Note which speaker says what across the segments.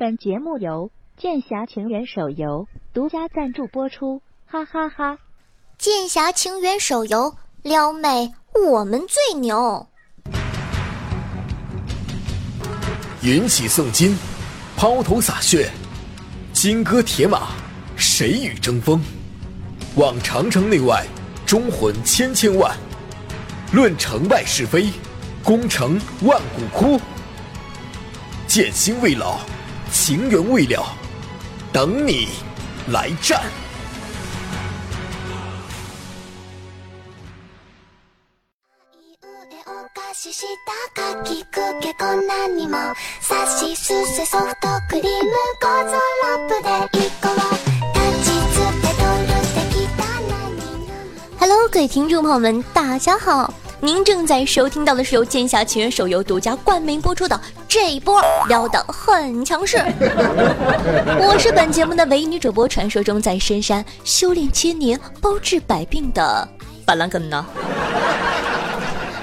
Speaker 1: 本节目由剑侠情缘手游独家赞助播出，哈哈哈！
Speaker 2: 剑侠情缘手游撩妹，我们最牛。
Speaker 3: 云起诵金，抛头洒血，金戈铁马，谁与争锋？望长城内外，忠魂千千万。论成败是非，功成万骨枯。剑心未老，情缘未了，等你来战。
Speaker 2: Hello，各位听众朋友们，大家好！您正在收听到的是由《剑侠情缘》手游独家冠名播出的这一波撩的很强势。我是本节目的唯一女主播，传说中在深山修炼千年、包治百病的板蓝根呢。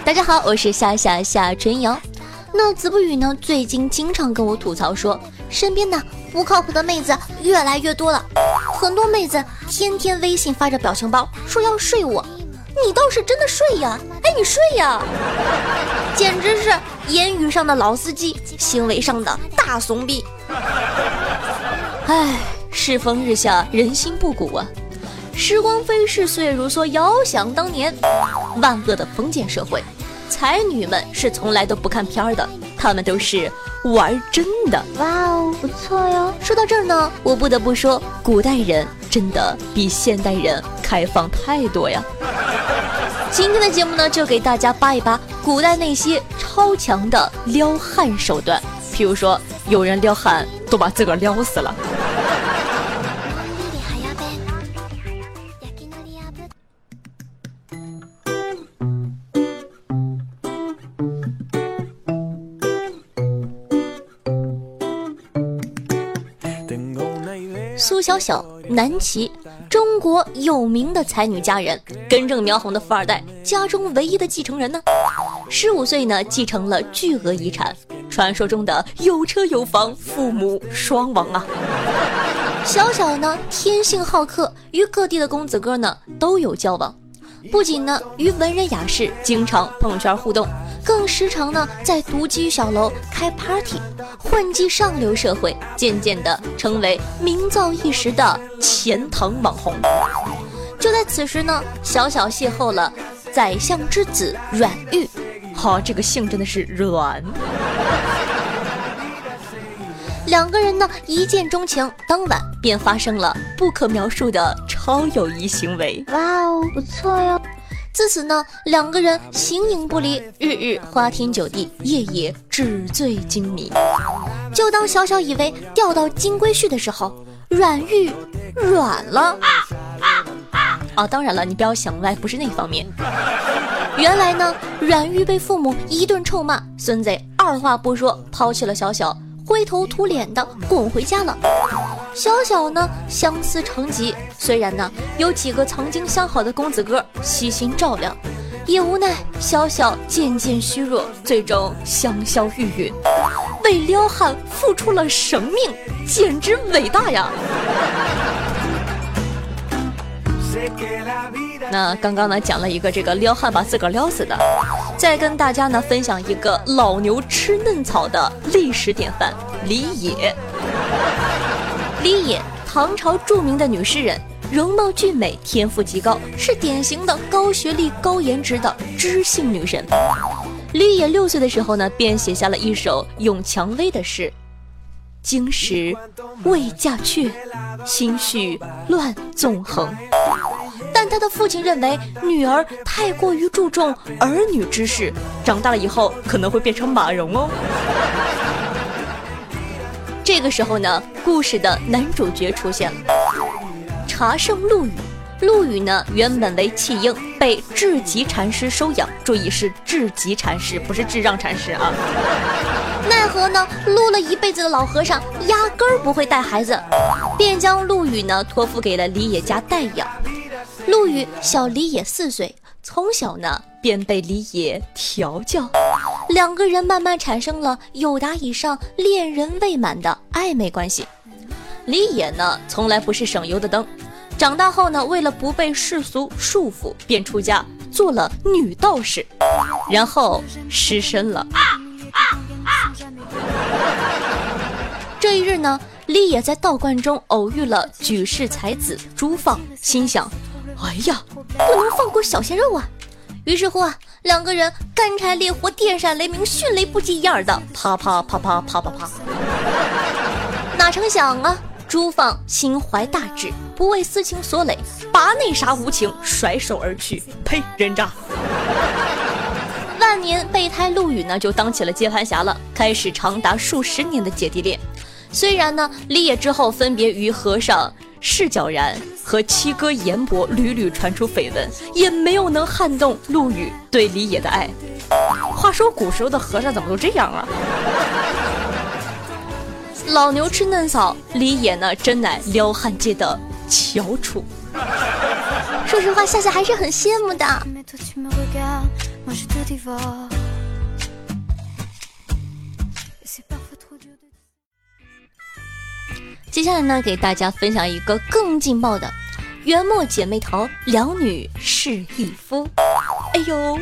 Speaker 2: 大家好，我是夏夏夏春瑶。那子不语呢？最近经常跟我吐槽说，身边的不靠谱的妹子越来越多了，很多妹子天天微信发着表情包，说要睡我。你倒是真的睡呀！哎，你睡呀！简直是言语上的老司机，行为上的大怂逼。唉，世风日下，人心不古啊！时光飞逝，岁月如梭。遥想当年，万恶的封建社会，才女们是从来都不看片儿的，她们都是玩真的。
Speaker 1: 哇哦，不错哟！
Speaker 2: 说到这儿呢，我不得不说，古代人真的比现代人开放太多呀。今天的节目呢，就给大家扒一扒古代那些超强的撩汉手段。譬如说，有人撩汉都把自个儿撩死了。苏小小，南齐。中国有名的才女佳人，根正苗红的富二代，家中唯一的继承人呢。十五岁呢，继承了巨额遗产，传说中的有车有房，父母双亡啊。小小呢，天性好客，与各地的公子哥呢都有交往，不仅呢与文人雅士经常朋友圈互动。更时常呢，在独居小楼开 party，混迹上流社会，渐渐的成为名噪一时的钱塘网红。就在此时呢，小小邂逅了宰相之子阮玉，好，这个姓真的是阮。两个人呢一见钟情，当晚便发生了不可描述的超友谊行为。
Speaker 1: 哇哦，不错哟。
Speaker 2: 自此呢，两个人形影不离，日日花天酒地，夜夜纸醉金迷。就当小小以为钓到金龟婿的时候，阮玉软了。啊啊啊！啊，当然了，你不要想歪，不是那方面。原来呢，阮玉被父母一顿臭骂，孙子二话不说抛弃了小小。灰头土脸的滚回家了。小小呢，相思成疾。虽然呢，有几个曾经相好的公子哥悉心照料，也无奈小小渐渐虚弱，最终香消玉殒。为撩汉付出了生命，简直伟大呀！那刚刚呢讲了一个这个撩汉把自个儿撩死的，再跟大家呢分享一个老牛吃嫩草的历史典范李野。李野，唐朝著名的女诗人，容貌俊美，天赋极高，是典型的高学历、高颜值的知性女神。李野六岁的时候呢，便写下了一首咏蔷薇的诗：经时未嫁却，心绪乱纵横。但他的父亲认为女儿太过于注重儿女之事，长大了以后可能会变成马蓉哦。这个时候呢，故事的男主角出现了，茶圣陆羽。陆羽呢，原本为弃婴，被智极禅师收养。注意是智极禅师，不是智障禅师啊。奈何呢，撸了一辈子的老和尚压根儿不会带孩子，便将陆羽呢托付给了李野家代养。陆羽小李野四岁，从小呢便被李野调教，两个人慢慢产生了友达以上、恋人未满的暧昧关系。李野呢，从来不是省油的灯。长大后呢，为了不被世俗束缚，便出家做了女道士，然后失身了。这一日呢，李野在道观中偶遇了举世才子朱放，心想：哎呀，不能放过小鲜肉啊！于是乎啊，两个人干柴烈火、电闪雷鸣、迅雷不及掩耳的啪啪啪啪啪啪啪。哪成想啊，朱放心怀大志，不为私情所累，拔内啥无情，甩手而去。呸，人渣！万年备胎陆羽呢，就当起了接盘侠了，开始长达数十年的姐弟恋。虽然呢，立业之后分别与和尚。释皎然和七哥严伯屡屡传出绯闻，也没有能撼动陆羽对李野的爱。话说古时候的和尚怎么都这样啊？老牛吃嫩草，李野呢真乃撩汉界的翘楚。说实话，夏夏还是很羡慕的。接下来呢，给大家分享一个更劲爆的，元末姐妹淘两女是一夫。哎呦，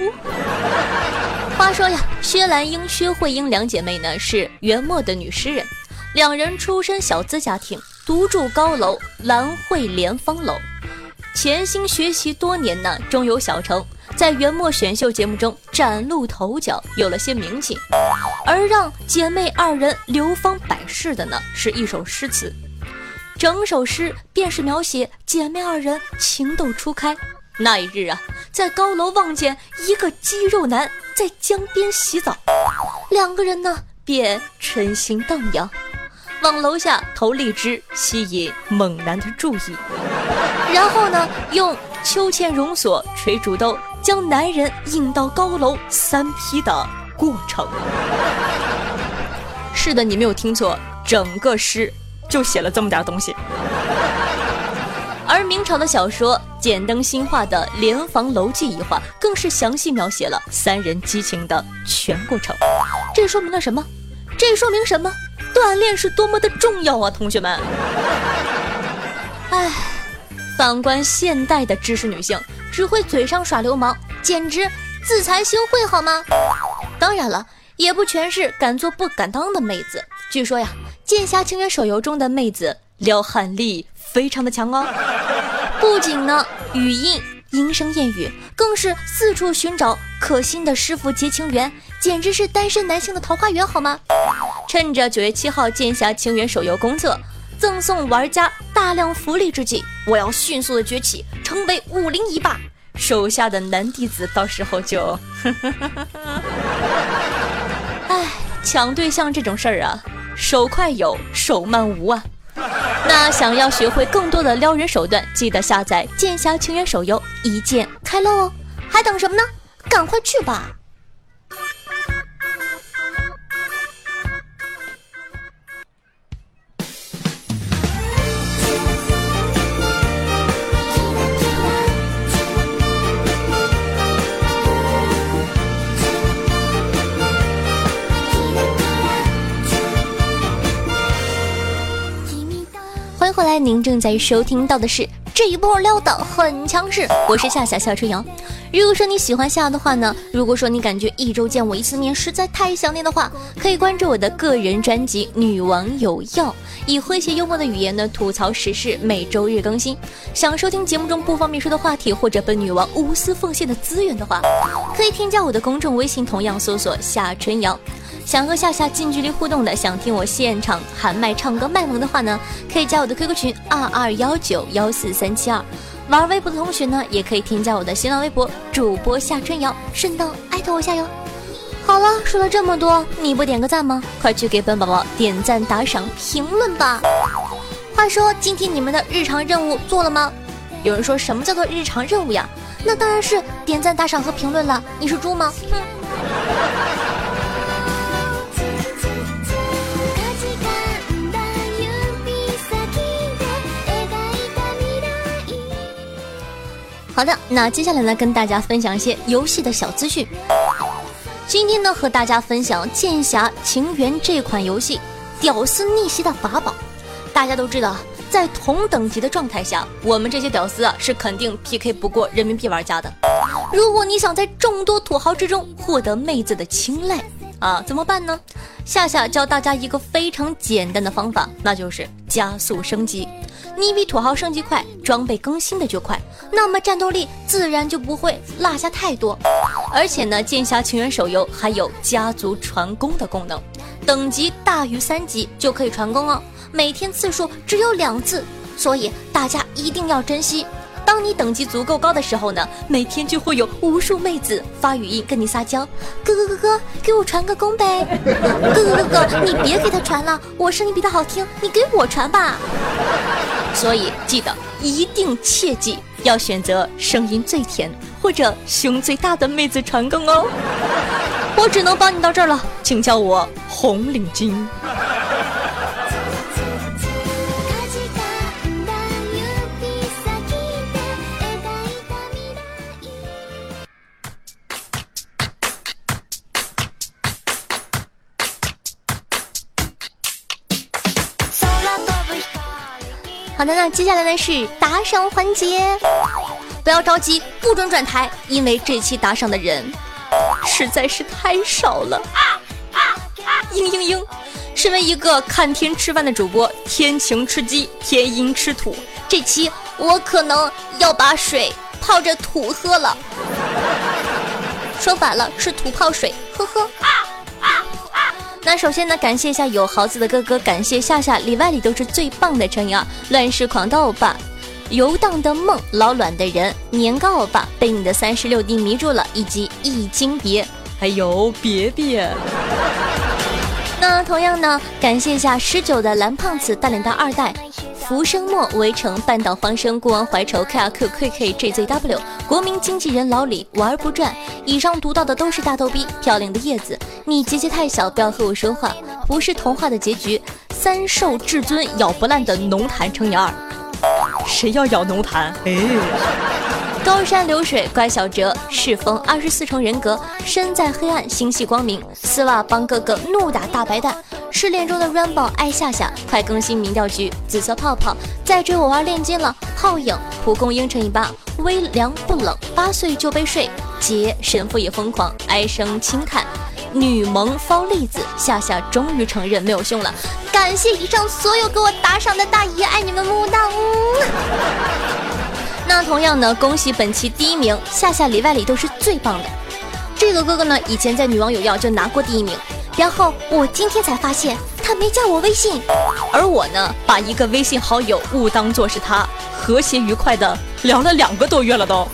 Speaker 2: 话说呀，薛兰英、薛慧英两姐妹呢是元末的女诗人，两人出身小资家庭，独住高楼兰蕙莲芳楼，潜心学习多年呢，终有小成，在元末选秀节目中崭露头角，有了些名气。而让姐妹二人流芳百世的呢，是一首诗词。整首诗便是描写姐妹二人情窦初开。那一日啊，在高楼望见一个肌肉男在江边洗澡，两个人呢便春心荡漾，往楼下投荔枝吸引猛男的注意，然后呢用秋千绒索垂竹兜将男人引到高楼三批的过程。是的，你没有听错，整个诗。就写了这么点东西，而明朝的小说《简灯新画》的《莲房楼记》一画，更是详细描写了三人激情的全过程。这说明了什么？这说明什么？锻炼是多么的重要啊，同学们！反观现代的知识女性，只会嘴上耍流氓，简直自惭形秽，好吗？当然了，也不全是敢做不敢当的妹子。据说呀。剑侠情缘手游中的妹子撩汉力非常的强哦，不仅呢语音莺声燕语，更是四处寻找可心的师傅结情缘，简直是单身男性的桃花源好吗？趁着九月七号剑侠情缘手游公测赠送玩家大量福利之际，我要迅速的崛起，成为武林一霸，手下的男弟子到时候就，哎，抢对象这种事儿啊。手快有，手慢无啊！那想要学会更多的撩人手段，记得下载《剑侠情缘》手游，一键开漏哦！还等什么呢？赶快去吧！后来，您正在收听到的是这一波撩的很强势，我是夏夏夏春瑶。如果说你喜欢夏的话呢，如果说你感觉一周见我一次面实在太想念的话，可以关注我的个人专辑《女王有药》，以诙谐幽默的语言呢吐槽时事，每周日更新。想收听节目中不方便说的话题或者本女王无私奉献的资源的话，可以添加我的公众微信，同样搜索夏春瑶。想和夏夏近距离互动的，想听我现场喊麦唱歌卖萌的话呢，可以加我的 QQ 群二二幺九幺四三七二。玩微博的同学呢，也可以添加我的新浪微博主播夏春瑶，顺道艾特我下哟。好了，说了这么多，你不点个赞吗？快去给本宝宝点赞、打赏、评论吧。话说，今天你们的日常任务做了吗？有人说什么叫做日常任务呀？那当然是点赞、打赏和评论了。你是猪吗？好的，那接下来呢，跟大家分享一些游戏的小资讯。今天呢，和大家分享《剑侠情缘》这款游戏屌丝逆袭的法宝。大家都知道，在同等级的状态下，我们这些屌丝啊是肯定 PK 不过人民币玩家的。如果你想在众多土豪之中获得妹子的青睐啊，怎么办呢？夏夏教大家一个非常简单的方法，那就是加速升级。你比土豪升级快，装备更新的就快，那么战斗力自然就不会落下太多。而且呢，剑侠情缘手游还有家族传功的功能，等级大于三级就可以传功哦，每天次数只有两次，所以大家一定要珍惜。当你等级足够高的时候呢，每天就会有无数妹子发语音跟你撒娇，哥哥哥哥，给我传个功呗！哥哥哥哥，你别给他传了，我声音比他好听，你给我传吧。所以记得一定切记要选择声音最甜或者胸最大的妹子传更哦。我只能帮你到这儿了，请叫我红领巾。好的，那接下来呢是打赏环节，不要着急，不准转台，因为这期打赏的人实在是太少了。嘤嘤嘤，身为一个看天吃饭的主播，天晴吃鸡，天阴吃土，这期我可能要把水泡着土喝了。说反了，是土泡水，呵呵。那首先呢，感谢一下有豪子的哥哥，感谢夏夏里外里都是最棒的成员啊！乱世狂刀欧巴，游荡的梦，老卵的人，年糕欧巴，被你的三十六 D 迷住了，以及易经别，还有别别。那同样呢，感谢一下十九的蓝胖子大脸蛋二代。浮生末、围城、半岛荒生、孤王怀愁、K R Q K K J Z W、国民经纪人老李、玩不转。以上读到的都是大逗逼。漂亮的叶子，你结节太小，不要和我说话。不是童话的结局。三兽至尊咬不烂的浓痰乘以二。谁要咬浓痰？哎。高山流水，乖小哲，世风二十四重人格，身在黑暗，心系光明。丝袜帮哥哥怒打大白蛋。失恋中的 Rainbow 爱夏夏，快更新民调局。紫色泡泡再追我玩炼金了。泡影蒲公英乘以八，微凉不冷，八岁就被睡。杰神父也疯狂，哀声轻叹。女萌方栗子，夏夏终于承认没有胸了。感谢以上所有给我打赏的大爷，爱你们么么哒。那同样呢，恭喜本期第一名，夏夏里外里都是最棒的。这个哥哥呢，以前在女网友要就拿过第一名。然后我今天才发现他没加我微信，而我呢，把一个微信好友误当做是他，和谐愉快的聊了两个多月了都。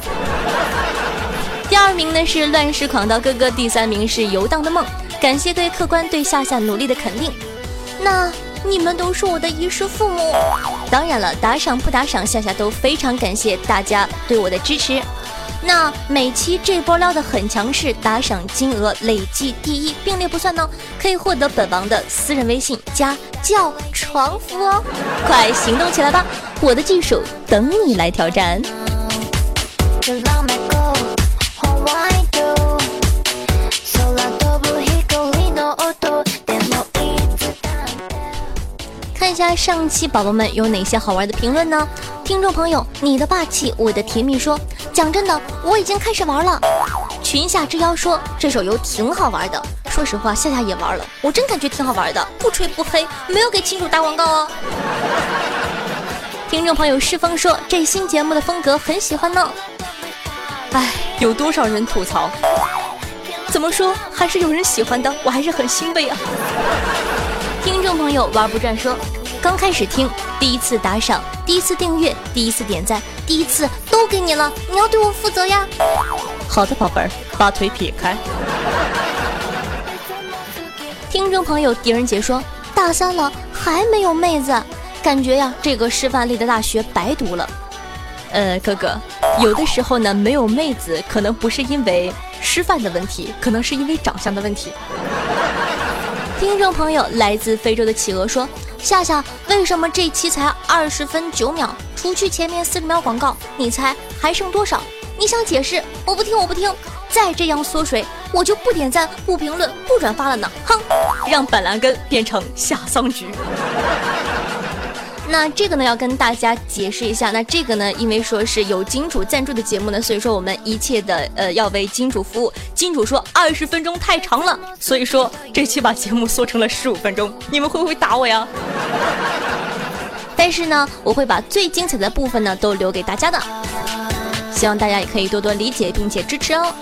Speaker 2: 第二名呢是乱世狂刀哥哥，第三名是游荡的梦。感谢各位客官对夏夏努力的肯定，那你们都是我的衣食父母。当然了，打赏不打赏，夏夏都非常感谢大家对我的支持。那每期这波撩的很强势，打赏金额累计第一并列不算呢，可以获得本王的私人微信加叫床服哦，快行动起来吧！我的技术等你来挑战。下上期宝宝们有哪些好玩的评论呢？听众朋友，你的霸气，我的甜蜜说。讲真的，我已经开始玩了。群下之妖说这手游挺好玩的。说实话，夏夏也玩了，我真感觉挺好玩的，不吹不黑，没有给亲主打广告哦。听众朋友世风说这新节目的风格很喜欢呢。哎，有多少人吐槽？怎么说还是有人喜欢的，我还是很欣慰啊。听众朋友玩不转说。刚开始听，第一次打赏，第一次订阅，第一次点赞，第一次都给你了，你要对我负责呀！好的，宝贝儿，把腿撇开。听众朋友狄仁杰说，大三了还没有妹子，感觉呀，这个师范类的大学白读了。呃，哥哥，有的时候呢，没有妹子，可能不是因为师范的问题，可能是因为长相的问题。听众朋友来自非洲的企鹅说。夏夏，为什么这期才二十分九秒？除去前面四十秒广告，你猜还剩多少？你想解释？我不听，我不听。再这样缩水，我就不点赞、不评论、不转发了呢！哼，让板蓝根变成夏桑菊。那这个呢，要跟大家解释一下。那这个呢，因为说是有金主赞助的节目呢，所以说我们一切的呃要为金主服务。金主说二十分钟太长了，所以说这期把节目缩成了十五分钟。你们会不会打我呀？但是呢，我会把最精彩的部分呢都留给大家的，希望大家也可以多多理解并且支持哦。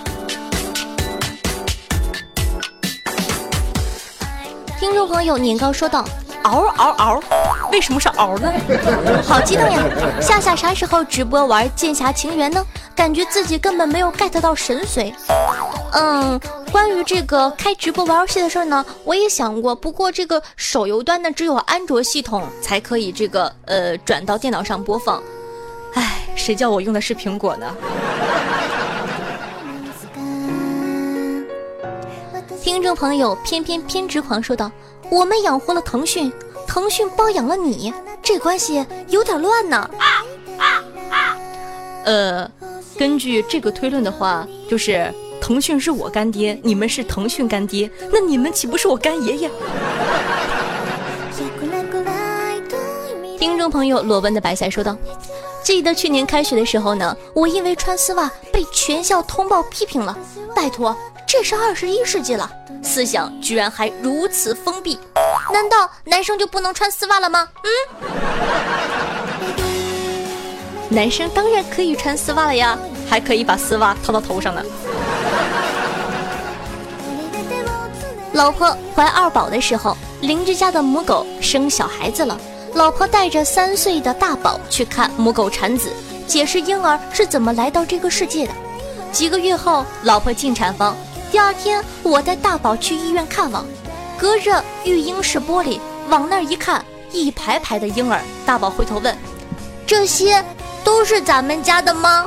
Speaker 2: 听众朋友年糕说道。嗷嗷嗷！为什么是嗷呢？好激动呀！夏夏啥时候直播玩《剑侠情缘》呢？感觉自己根本没有 get 到神髓。嗯，关于这个开直播玩游戏的事儿呢，我也想过。不过这个手游端呢，只有安卓系统才可以这个呃转到电脑上播放。唉，谁叫我用的是苹果呢？听众朋友偏偏偏执狂说道。我们养活了腾讯，腾讯包养了你，这关系有点乱呢。呃，根据这个推论的话，就是腾讯是我干爹，你们是腾讯干爹，那你们岂不是我干爷爷？听众朋友裸奔的白菜说道：“记得去年开学的时候呢，我因为穿丝袜被全校通报批评了。拜托。”这是二十一世纪了，思想居然还如此封闭，难道男生就不能穿丝袜了吗？嗯，男生当然可以穿丝袜了呀，还可以把丝袜套到头上呢。老婆怀二宝的时候，邻居家的母狗生小孩子了，老婆带着三岁的大宝去看母狗产子，解释婴儿是怎么来到这个世界的。几个月后，老婆进产房。第二天，我带大宝去医院看望，隔着育婴室玻璃往那儿一看，一排排的婴儿。大宝回头问：“这些都是咱们家的吗？”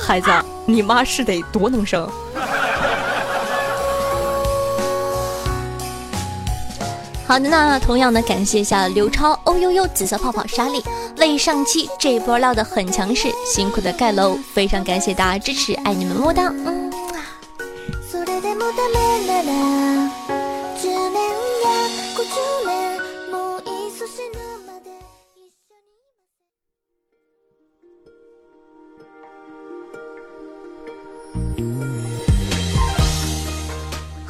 Speaker 2: 孩子，你妈是得多能生。好的，那同样的感谢一下刘超、哦呦呦、紫色泡泡、莎莉为上期这波唠的很强势，辛苦的盖楼，非常感谢大家支持，爱你们么哒，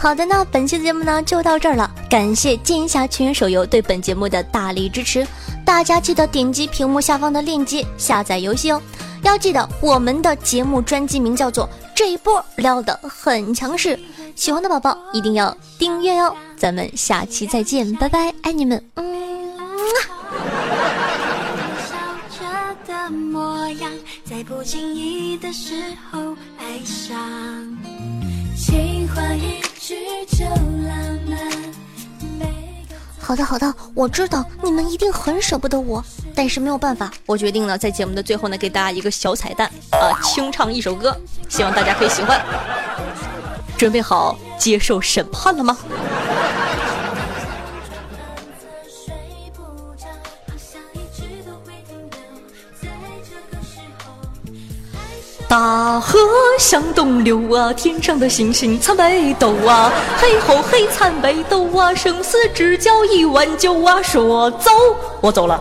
Speaker 2: 好的，那本期的节目呢就到这儿了，感谢《剑侠情缘》手游对本节目的大力支持，大家记得点击屏幕下方的链接下载游戏哦。要记得我们的节目专辑名叫做《这一波撩的很强势》，喜欢的宝宝一定要订阅哦。咱们下期再见，拜拜，爱你们，嗯。好的好的，我知道你们一定很舍不得我，但是没有办法，我决定了在节目的最后呢，给大家一个小彩蛋啊，清唱一首歌，希望大家可以喜欢。准备好接受审判了吗？大河向东流啊，天上的星星参北斗啊，黑吼黑参北斗啊，生死之交一碗酒啊，说走我走了。